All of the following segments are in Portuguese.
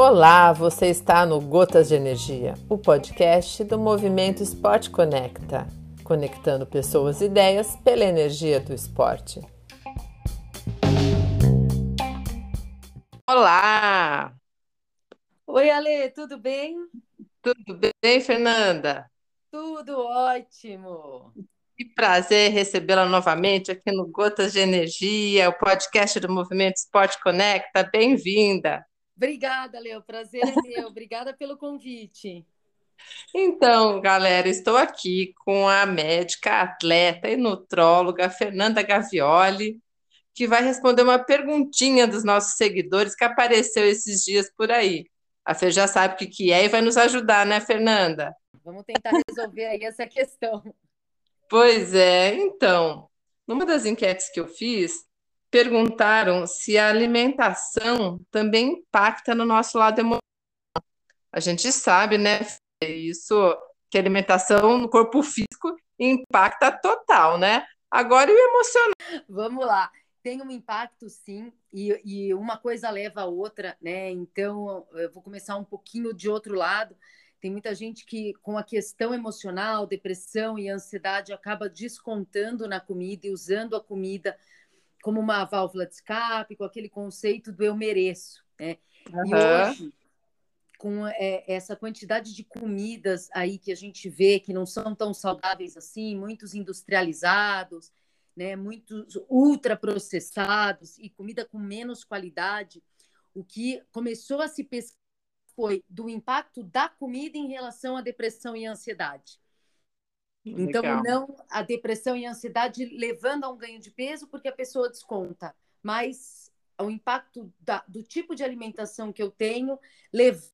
Olá, você está no Gotas de Energia, o podcast do Movimento Esporte Conecta, conectando pessoas e ideias pela energia do esporte. Olá! Oi, Ale, tudo bem? Tudo bem, Fernanda? Tudo ótimo! Que prazer recebê-la novamente aqui no Gotas de Energia, o podcast do Movimento Esporte Conecta. Bem-vinda! Obrigada, Leo. Prazer é meu. Obrigada pelo convite. Então, galera, estou aqui com a médica, atleta e nutróloga Fernanda Gavioli, que vai responder uma perguntinha dos nossos seguidores que apareceu esses dias por aí. A Fê já sabe o que é e vai nos ajudar, né, Fernanda? Vamos tentar resolver aí essa questão. Pois é, então, numa das enquetes que eu fiz, perguntaram se a alimentação também impacta no nosso lado emocional. A gente sabe, né, isso, que a alimentação no corpo físico impacta total, né? Agora e o emocional? Vamos lá. Tem um impacto, sim, e, e uma coisa leva a outra, né? Então, eu vou começar um pouquinho de outro lado. Tem muita gente que, com a questão emocional, depressão e ansiedade, acaba descontando na comida e usando a comida como uma válvula de escape, com aquele conceito do eu mereço. Né? Uhum. E hoje, com é, essa quantidade de comidas aí que a gente vê que não são tão saudáveis assim, muitos industrializados, né, muitos ultraprocessados e comida com menos qualidade, o que começou a se pesquisar foi do impacto da comida em relação à depressão e ansiedade. Então, Legal. não a depressão e a ansiedade levando a um ganho de peso porque a pessoa desconta, mas o impacto da, do tipo de alimentação que eu tenho levando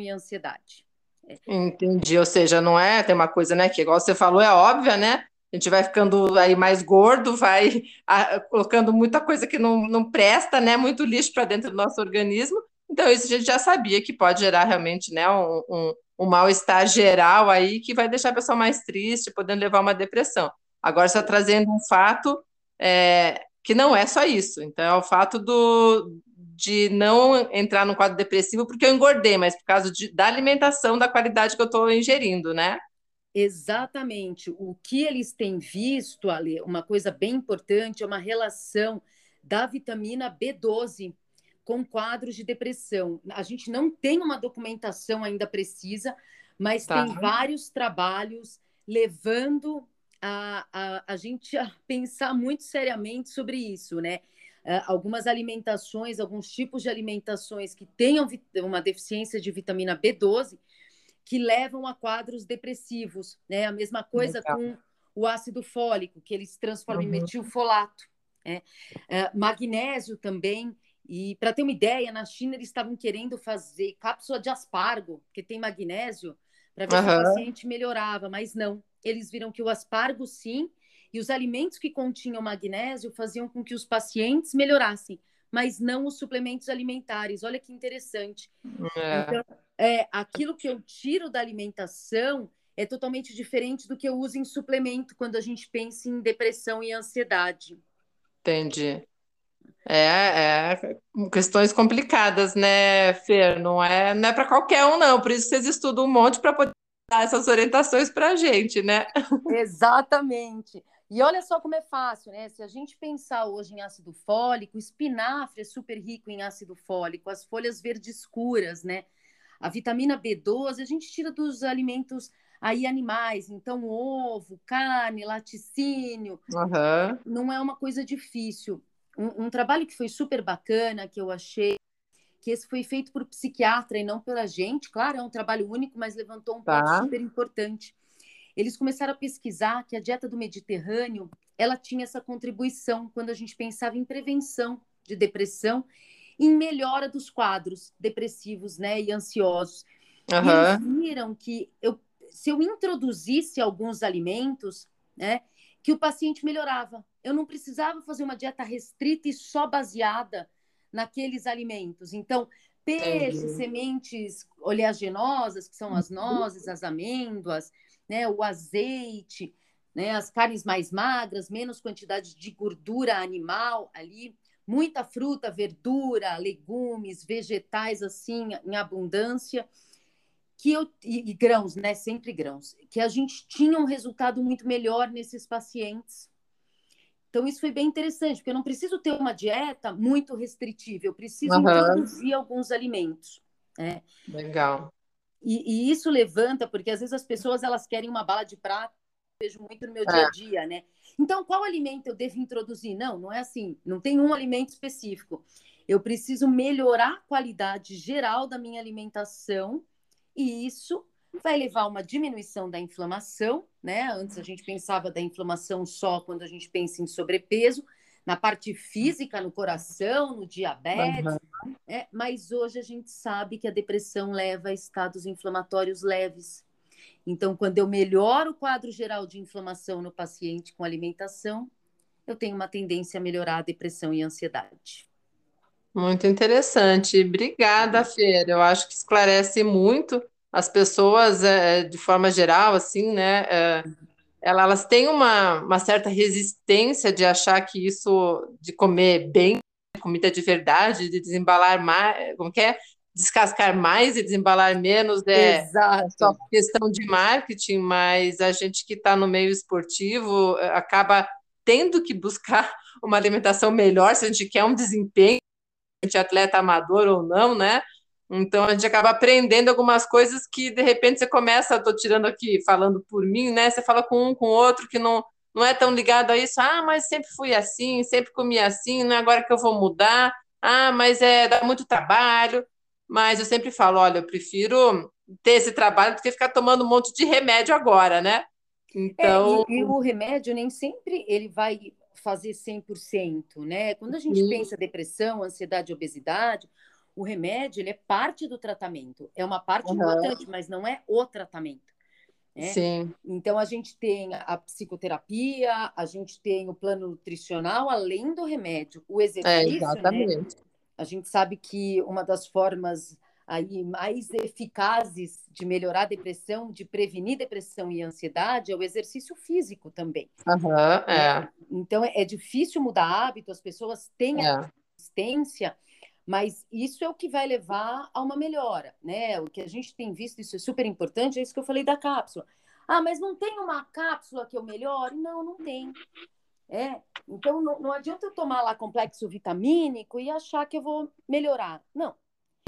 e ansiedade. É. Entendi, ou seja, não é, tem uma coisa, né, que igual você falou, é óbvia, né? A gente vai ficando aí mais gordo, vai a, colocando muita coisa que não, não presta, né? Muito lixo para dentro do nosso organismo. Então, isso a gente já sabia que pode gerar realmente né, um, um, um mal-estar geral aí que vai deixar a pessoa mais triste, podendo levar uma depressão. Agora está trazendo um fato é, que não é só isso. Então, é o fato do, de não entrar no quadro depressivo porque eu engordei, mas por causa de, da alimentação, da qualidade que eu estou ingerindo, né? Exatamente. O que eles têm visto, Ali, uma coisa bem importante, é uma relação da vitamina B12 com quadros de depressão. A gente não tem uma documentação ainda precisa, mas tá. tem vários trabalhos levando a, a, a gente a pensar muito seriamente sobre isso, né? Uh, algumas alimentações, alguns tipos de alimentações que tenham uma deficiência de vitamina B12 que levam a quadros depressivos, né? A mesma coisa Legal. com o ácido fólico, que ele se transforma uhum. em metilfolato. Né? Uh, magnésio também e para ter uma ideia, na China eles estavam querendo fazer cápsula de aspargo, que tem magnésio, para ver uhum. se o paciente melhorava, mas não. Eles viram que o aspargo sim, e os alimentos que continham magnésio faziam com que os pacientes melhorassem, mas não os suplementos alimentares. Olha que interessante. É. Então, é, aquilo que eu tiro da alimentação é totalmente diferente do que eu uso em suplemento quando a gente pensa em depressão e ansiedade. Entendi. É, é questões complicadas, né, Fer? Não é, não é para qualquer um, não. Por isso vocês estudam um monte para poder dar essas orientações para a gente, né? Exatamente. E olha só como é fácil, né? Se a gente pensar hoje em ácido fólico, espinafre é super rico em ácido fólico, as folhas verdes escuras, né? A vitamina B12 a gente tira dos alimentos aí animais, então ovo, carne, laticínio. Uhum. Não é uma coisa difícil um, um trabalho que foi super bacana, que eu achei, que esse foi feito por psiquiatra e não pela gente. Claro, é um trabalho único, mas levantou um tá. ponto super importante. Eles começaram a pesquisar que a dieta do Mediterrâneo ela tinha essa contribuição quando a gente pensava em prevenção de depressão, em melhora dos quadros depressivos, né, e ansiosos. Uhum. E eles viram que eu, se eu introduzisse alguns alimentos, né, que o paciente melhorava. Eu não precisava fazer uma dieta restrita e só baseada naqueles alimentos. Então, peixe, sementes oleaginosas, que são as uhum. nozes, as amêndoas, né, o azeite, né? As carnes mais magras, menos quantidade de gordura animal ali, muita fruta, verdura, legumes, vegetais assim em abundância, que eu e, e grãos, né? Sempre grãos, que a gente tinha um resultado muito melhor nesses pacientes. Então, isso foi bem interessante, porque eu não preciso ter uma dieta muito restritiva, eu preciso uhum. introduzir alguns alimentos. Né? Legal. E, e, isso levanta, porque às vezes as pessoas elas querem uma bala de prata, vejo muito no meu é. dia a dia, né? Então, qual alimento eu devo introduzir? Não, não é assim, não tem um alimento específico. Eu preciso melhorar a qualidade geral da minha alimentação, e isso vai levar a uma diminuição da inflamação, né? Antes a gente pensava da inflamação só quando a gente pensa em sobrepeso, na parte física, no coração, no diabetes, uhum. né? mas hoje a gente sabe que a depressão leva a estados inflamatórios leves. Então, quando eu melhoro o quadro geral de inflamação no paciente com alimentação, eu tenho uma tendência a melhorar a depressão e a ansiedade. Muito interessante. Obrigada, Fer. Eu acho que esclarece muito as pessoas, é, de forma geral, assim, né, é, elas têm uma, uma certa resistência de achar que isso, de comer bem, comida de verdade, de desembalar mais, como que é? Descascar mais e desembalar menos é Exato. só questão de marketing, mas a gente que está no meio esportivo acaba tendo que buscar uma alimentação melhor se a gente quer um desempenho de atleta amador ou não, né? Então a gente acaba aprendendo algumas coisas que de repente você começa, estou tirando aqui, falando por mim, né? Você fala com um, com outro que não, não é tão ligado a isso. Ah, mas sempre fui assim, sempre comi assim, não é agora que eu vou mudar. Ah, mas é dá muito trabalho. Mas eu sempre falo, olha, eu prefiro ter esse trabalho do que ficar tomando um monte de remédio agora, né? Então, é, e, e o remédio nem sempre ele vai fazer 100%, né? Quando a gente Sim. pensa depressão, ansiedade, obesidade, o remédio ele é parte do tratamento, é uma parte uhum. importante, mas não é o tratamento. Né? Sim. Então a gente tem a psicoterapia, a gente tem o plano nutricional, além do remédio, o é, exercício. É, exatamente. Né? A gente sabe que uma das formas aí mais eficazes de melhorar a depressão, de prevenir depressão e ansiedade é o exercício físico também. Uhum, é. Então é, é, difícil mudar hábito, as pessoas têm é. a resistência mas isso é o que vai levar a uma melhora, né? O que a gente tem visto, isso é super importante, é isso que eu falei da cápsula. Ah, mas não tem uma cápsula que eu melhore? Não, não tem. É, então não, não adianta eu tomar lá complexo vitamínico e achar que eu vou melhorar. Não.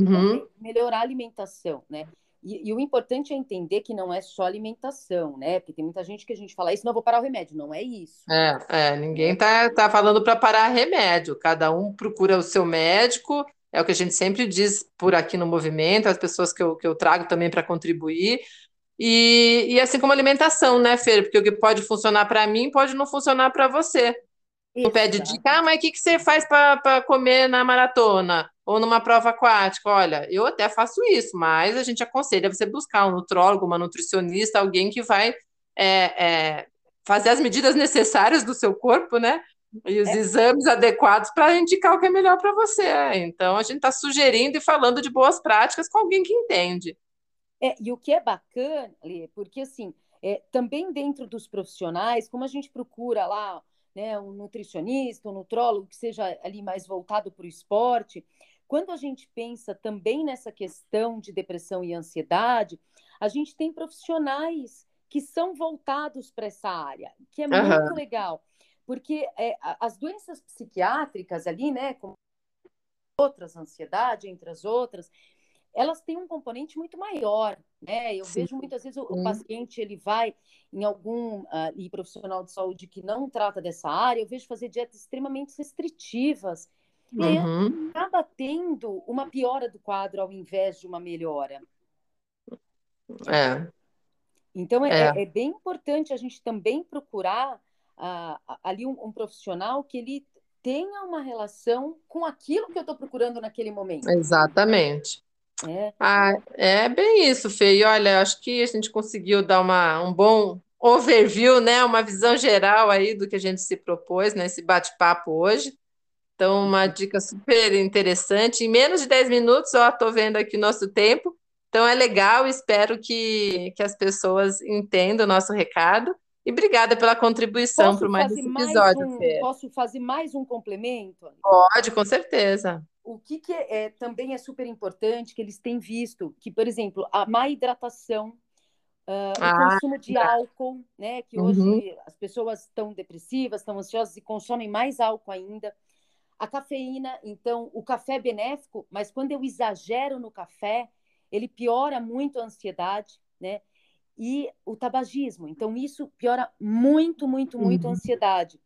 Uhum. Melhorar a alimentação, né? E, e, o importante é entender que não é só alimentação, né? Porque tem muita gente que a gente fala isso, não vou parar o remédio. Não é isso. É, é ninguém tá, tá falando para parar remédio. Cada um procura o seu médico. É o que a gente sempre diz por aqui no movimento, as pessoas que eu, que eu trago também para contribuir. E, e assim como alimentação, né, Fer? Porque o que pode funcionar para mim pode não funcionar para você. Não pede dica, ah, mas o que, que você faz para comer na maratona? Ou numa prova aquática? Olha, eu até faço isso, mas a gente aconselha você buscar um nutrólogo, uma nutricionista, alguém que vai é, é, fazer as medidas necessárias do seu corpo, né? E os é. exames adequados para indicar o que é melhor para você. Então, a gente está sugerindo e falando de boas práticas com alguém que entende. É, e o que é bacana, Lê, porque assim, é, também dentro dos profissionais, como a gente procura lá né, um nutricionista, um nutrólogo que seja ali mais voltado para o esporte. Quando a gente pensa também nessa questão de depressão e ansiedade, a gente tem profissionais que são voltados para essa área, que é uhum. muito legal, porque é, as doenças psiquiátricas ali, né, como outras, ansiedade, entre as outras, elas têm um componente muito maior, né? Eu Sim. vejo muitas vezes o, o, paciente ele vai em algum uh, profissional de saúde que não trata dessa área, eu vejo fazer dietas extremamente restritivas e uhum. acaba tendo uma piora do quadro ao invés de uma melhora. É. Então é, é. é bem importante a gente também procurar uh, ali um, um profissional que ele tenha uma relação com aquilo que eu estou procurando naquele momento. Exatamente. É. Ah, é bem isso, Fê. E olha, acho que a gente conseguiu dar uma, um bom overview, né? Uma visão geral aí do que a gente se propôs nesse bate-papo hoje. Então, uma dica super interessante. Em menos de 10 minutos, ó, estou vendo aqui o nosso tempo. Então, é legal, espero que, que as pessoas entendam o nosso recado. E obrigada pela contribuição para mais esse episódio. Um, posso fazer mais um complemento? Pode, com certeza. O que, que é, é, também é super importante que eles têm visto que, por exemplo, a má hidratação, uh, ah, o consumo de tá. álcool, né? Que hoje uhum. as pessoas estão depressivas, estão ansiosas e consomem mais álcool ainda. A cafeína, então, o café é benéfico, mas quando eu exagero no café, ele piora muito a ansiedade, né? E o tabagismo. Então, isso piora muito, muito, muito uhum. a ansiedade.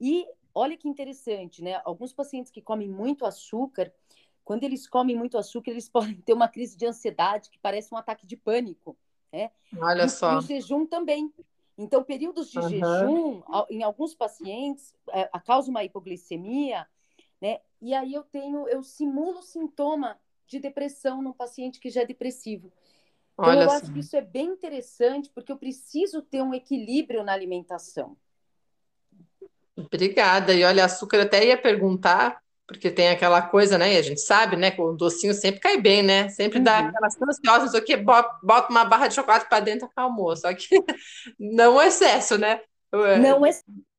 E olha que interessante, né? Alguns pacientes que comem muito açúcar, quando eles comem muito açúcar, eles podem ter uma crise de ansiedade que parece um ataque de pânico, né? Olha e, só. E o jejum também. Então, períodos de uhum. jejum, em alguns pacientes, é, causa uma hipoglicemia, né? E aí eu tenho, eu simulo sintoma de depressão num paciente que já é depressivo. Então, Olha eu acho que isso é bem interessante, porque eu preciso ter um equilíbrio na alimentação. Obrigada. E olha, açúcar até ia perguntar, porque tem aquela coisa, né? E a gente sabe, né? Que o docinho sempre cai bem, né? Sempre uhum. dá aquelas ansiosas, o que bota uma barra de chocolate para dentro, acalmou. Só que não excesso, né? Não é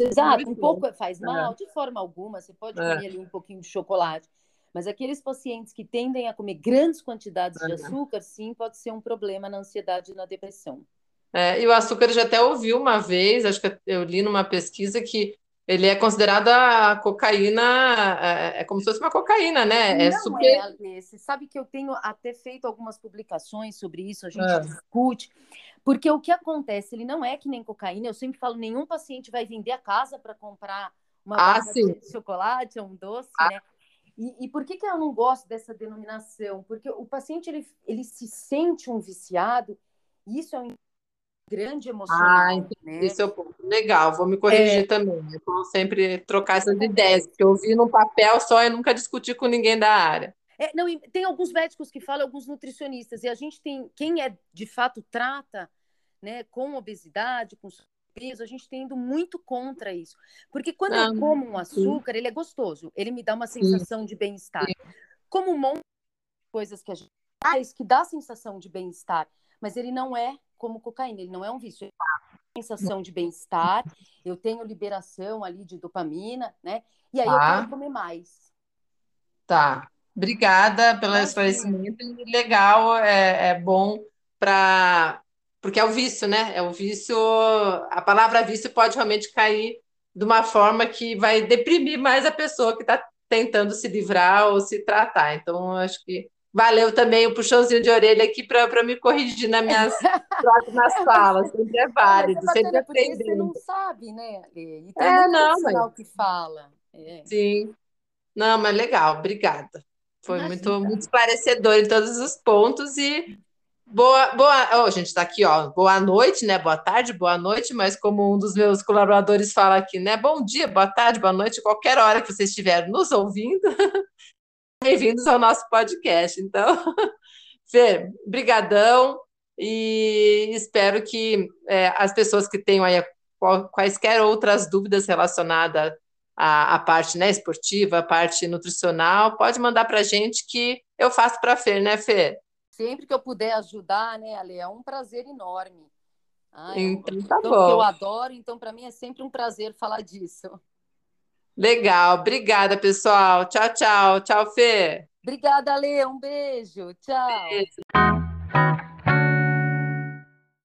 exato, um pouco faz mal, é. de forma alguma, você pode é. comer ali um pouquinho de chocolate, mas aqueles pacientes que tendem a comer grandes quantidades de açúcar, sim, pode ser um problema na ansiedade e na depressão. É, e o açúcar já até ouviu uma vez, acho que eu li numa pesquisa que ele é considerado a cocaína, é, é como se fosse uma cocaína, né? É Não super... é, Você sabe que eu tenho até feito algumas publicações sobre isso, a gente é. discute, porque o que acontece, ele não é que nem cocaína, eu sempre falo, nenhum paciente vai vender a casa para comprar uma ah, barra de chocolate ou um doce, ah. né? E, e, por que, que eu não gosto dessa denominação? Porque o paciente, ele, ele se sente um viciado, e isso é um grande emoção. Ah, né? Isso é um ponto legal, vou me corrigir é... também. Eu vou sempre trocar essas ideias, porque eu vi no papel só e nunca discuti com ninguém da área. É, não, tem alguns médicos que falam, alguns nutricionistas, e a gente tem, quem é de fato trata né, com obesidade, com peso, a gente tem ido muito contra isso. Porque quando ah, eu como um açúcar, sim. ele é gostoso, ele me dá uma sensação sim. de bem-estar. Como um monte de coisas que a gente faz que dá sensação de bem-estar, mas ele não é como cocaína, ele não é um vício. Ele é sensação de bem-estar, eu tenho liberação ali de dopamina, né? E aí tá. eu quero comer mais. Tá. Obrigada pelo esclarecimento. Legal, é, é bom para. Porque é o vício, né? É o vício. A palavra vício pode realmente cair de uma forma que vai deprimir mais a pessoa que está tentando se livrar ou se tratar. Então, acho que Valeu também o puxãozinho de orelha aqui para me corrigir nas minhas nas falas. Sempre é válido, é sempre aprendendo. Você não sabe, né? E tem é, não, mas... que fala. É. Sim. Não, mas legal, obrigada. Foi muito, muito esclarecedor em todos os pontos e boa, boa. Oh, gente, está aqui, ó. Boa noite, né? Boa tarde, boa noite, mas como um dos meus colaboradores fala aqui, né? Bom dia, boa tarde, boa noite, qualquer hora que vocês estiverem nos ouvindo. Bem-vindos ao nosso podcast. Então, Fê, brigadão e espero que é, as pessoas que tenham aí quaisquer outras dúvidas relacionadas à, à parte né, esportiva, à parte nutricional, pode mandar para a gente que eu faço para a Fê, né, Fê? Sempre que eu puder ajudar, né, Ale, é um prazer enorme. Ah, então, tá então, bom. eu adoro, então para mim é sempre um prazer falar disso. Legal, obrigada, pessoal. Tchau, tchau. Tchau, Fê. Obrigada, Lê. Um beijo. Tchau. Beijo.